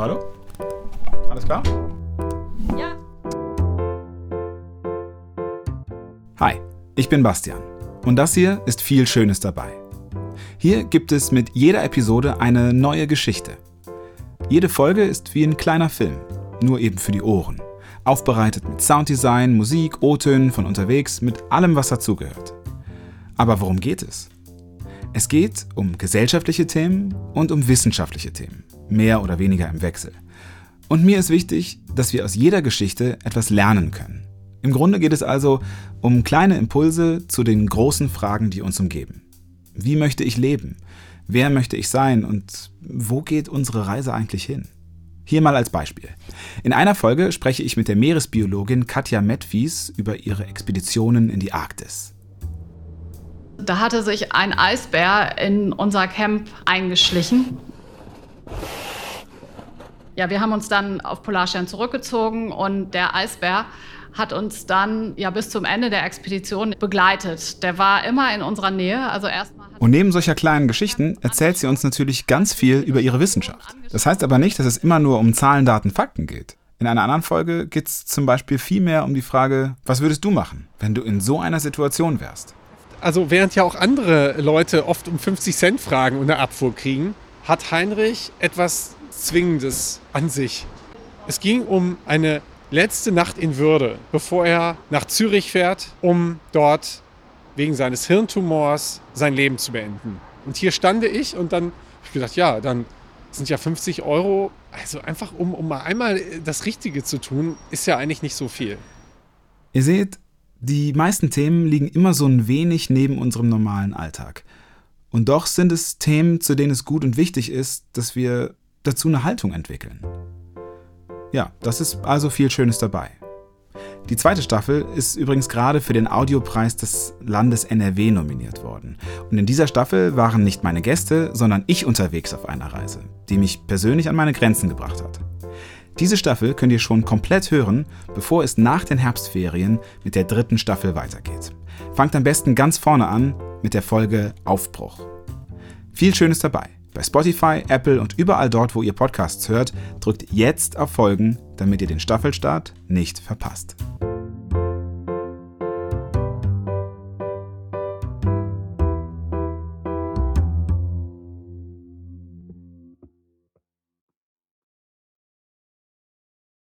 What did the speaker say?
Hallo, hallo? Alles klar? Ja. Hi, ich bin Bastian und das hier ist viel Schönes dabei. Hier gibt es mit jeder Episode eine neue Geschichte. Jede Folge ist wie ein kleiner Film, nur eben für die Ohren. Aufbereitet mit Sounddesign, Musik, O-Tönen von unterwegs, mit allem, was dazugehört. Aber worum geht es? Es geht um gesellschaftliche Themen und um wissenschaftliche Themen, mehr oder weniger im Wechsel. Und mir ist wichtig, dass wir aus jeder Geschichte etwas lernen können. Im Grunde geht es also um kleine Impulse zu den großen Fragen, die uns umgeben. Wie möchte ich leben? Wer möchte ich sein? Und wo geht unsere Reise eigentlich hin? Hier mal als Beispiel. In einer Folge spreche ich mit der Meeresbiologin Katja Metwies über ihre Expeditionen in die Arktis. Da hatte sich ein Eisbär in unser Camp eingeschlichen. Ja, wir haben uns dann auf Polarstern zurückgezogen und der Eisbär hat uns dann ja bis zum Ende der Expedition begleitet. Der war immer in unserer Nähe, also erstmal und neben solcher kleinen Geschichten erzählt sie uns natürlich ganz viel über ihre Wissenschaft. Das heißt aber nicht, dass es immer nur um Zahlen, Daten, Fakten geht. In einer anderen Folge geht es zum Beispiel viel mehr um die Frage, was würdest du machen, wenn du in so einer Situation wärst? also während ja auch andere Leute oft um 50 Cent fragen und eine Abfuhr kriegen, hat Heinrich etwas Zwingendes an sich. Es ging um eine letzte Nacht in Würde, bevor er nach Zürich fährt, um dort wegen seines Hirntumors sein Leben zu beenden. Und hier stande ich und dann habe ich gedacht, ja, dann sind ja 50 Euro, also einfach um, um mal einmal das Richtige zu tun, ist ja eigentlich nicht so viel. Ihr seht, die meisten Themen liegen immer so ein wenig neben unserem normalen Alltag. Und doch sind es Themen, zu denen es gut und wichtig ist, dass wir dazu eine Haltung entwickeln. Ja, das ist also viel Schönes dabei. Die zweite Staffel ist übrigens gerade für den Audiopreis des Landes NRW nominiert worden. Und in dieser Staffel waren nicht meine Gäste, sondern ich unterwegs auf einer Reise, die mich persönlich an meine Grenzen gebracht hat. Diese Staffel könnt ihr schon komplett hören, bevor es nach den Herbstferien mit der dritten Staffel weitergeht. Fangt am besten ganz vorne an mit der Folge Aufbruch. Viel Schönes dabei. Bei Spotify, Apple und überall dort, wo ihr Podcasts hört, drückt jetzt auf Folgen, damit ihr den Staffelstart nicht verpasst.